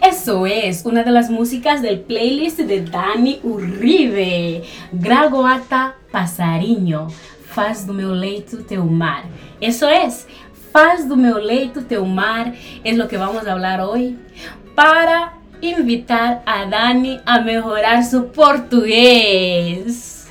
Eso es una de las músicas del playlist de Dani Uribe. Gragoata Passarinho, faz do meu leito teu mar. Eso es, faz do meu leito teu mar, es lo que vamos a hablar hoy para invitar a Dani a mejorar su portugués.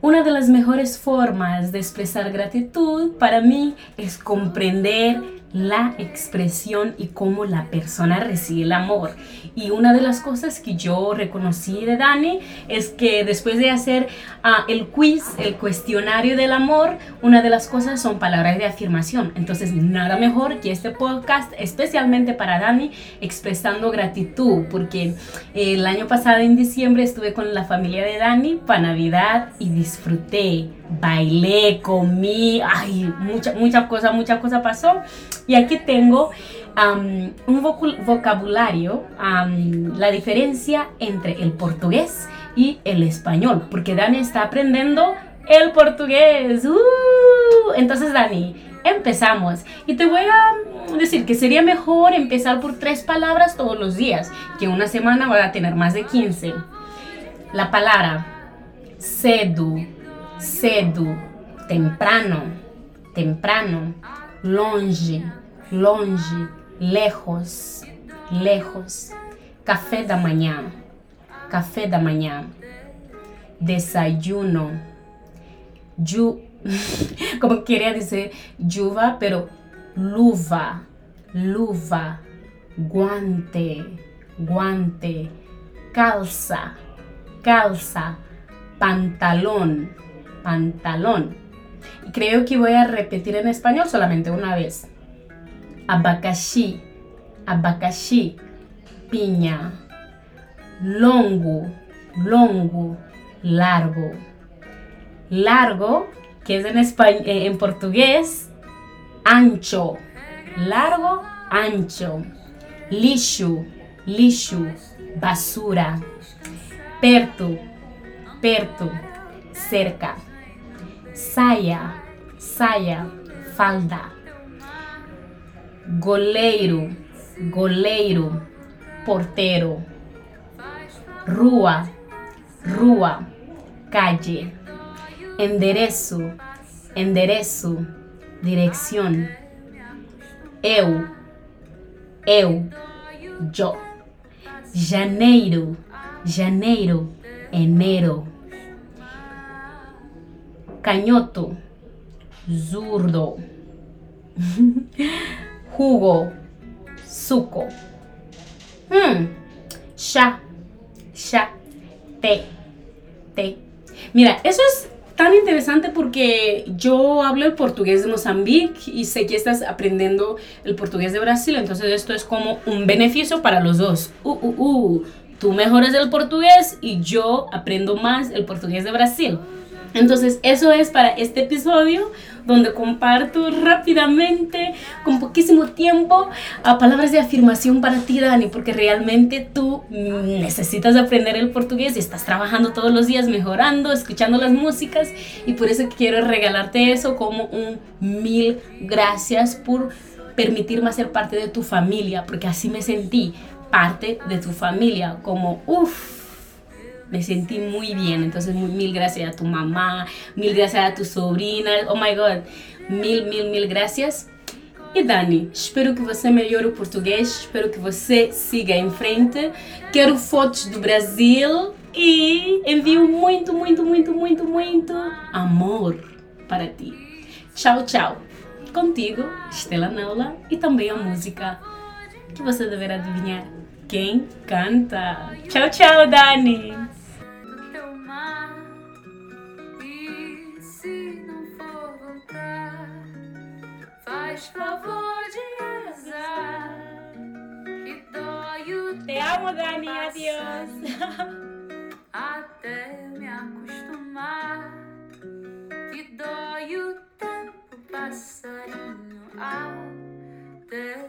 Una de las mejores formas de expresar gratitud para mí es comprender la expresión y cómo la persona recibe el amor. Y una de las cosas que yo reconocí de Dani es que después de hacer ah, el quiz, el cuestionario del amor, una de las cosas son palabras de afirmación. Entonces, nada mejor que este podcast, especialmente para Dani, expresando gratitud, porque el año pasado en diciembre estuve con la familia de Dani para Navidad y disfruté, bailé, comí, ay, mucha, mucha cosa, mucha cosa pasó. Y aquí tengo un vocabulario, la diferencia entre el portugués y el español, porque Dani está aprendiendo el portugués. ¡Uh! Entonces, Dani, empezamos. Y te voy a decir que sería mejor empezar por tres palabras todos los días, que una semana va a tener más de 15. La palabra cedo, cedo, temprano, temprano, longe, longe, lejos, lejos. Café da manhã, café da manhã. Desayuno, ju, como queria dizer juva, pero luva, luva, guante, guante, calça, calça, pantalón, pantalón. Y creo que voy a repetir en español solamente una vez. Abacaxi, abacaxi, piña, longo, longo, largo. Largo, que es en, español, eh, en portugués, ancho. Largo, ancho. Lixo, lixo, basura. Perto, perto, cerca. Saia, saia, falda. Goleiro, goleiro, porteiro. Rua, rua, calle. Endereço, endereço, direção. Eu, eu, yo. Janeiro, janeiro, enero. Canhoto, zurdo. Jugo, suco. Hmm, chá, chá, té, té. Mira, eso es tan interesante porque yo hablo el portugués de Mozambique y sé que estás aprendiendo el portugués de Brasil, entonces esto es como un beneficio para los dos. Uh, uh, uh. Tú mejoras el portugués y yo aprendo más el portugués de Brasil. Entonces, eso es para este episodio donde comparto rápidamente, con poquísimo tiempo, a palabras de afirmación para ti, Dani, porque realmente tú necesitas aprender el portugués y estás trabajando todos los días mejorando, escuchando las músicas y por eso quiero regalarte eso como un mil gracias por permitirme ser parte de tu familia, porque así me sentí parte de tu familia, como uff me sentí muy bien. Entonces, mil gracias a tu mamá, mil gracias a tu sobrina. Oh my God, mil, mil, mil gracias. E Dani, espero que você melhore o português, espero que você siga em frente. Quero fotos do Brasil e envio muito, muito, muito, muito, muito amor para ti. Tchau, tchau. Contigo, Estela Naula e também a música que você deverá adivinhar quem canta. Tchau, tchau, Dani. Te amo, Dani, adiós. Até me acostumar que dói o tempo passarinho ao ter.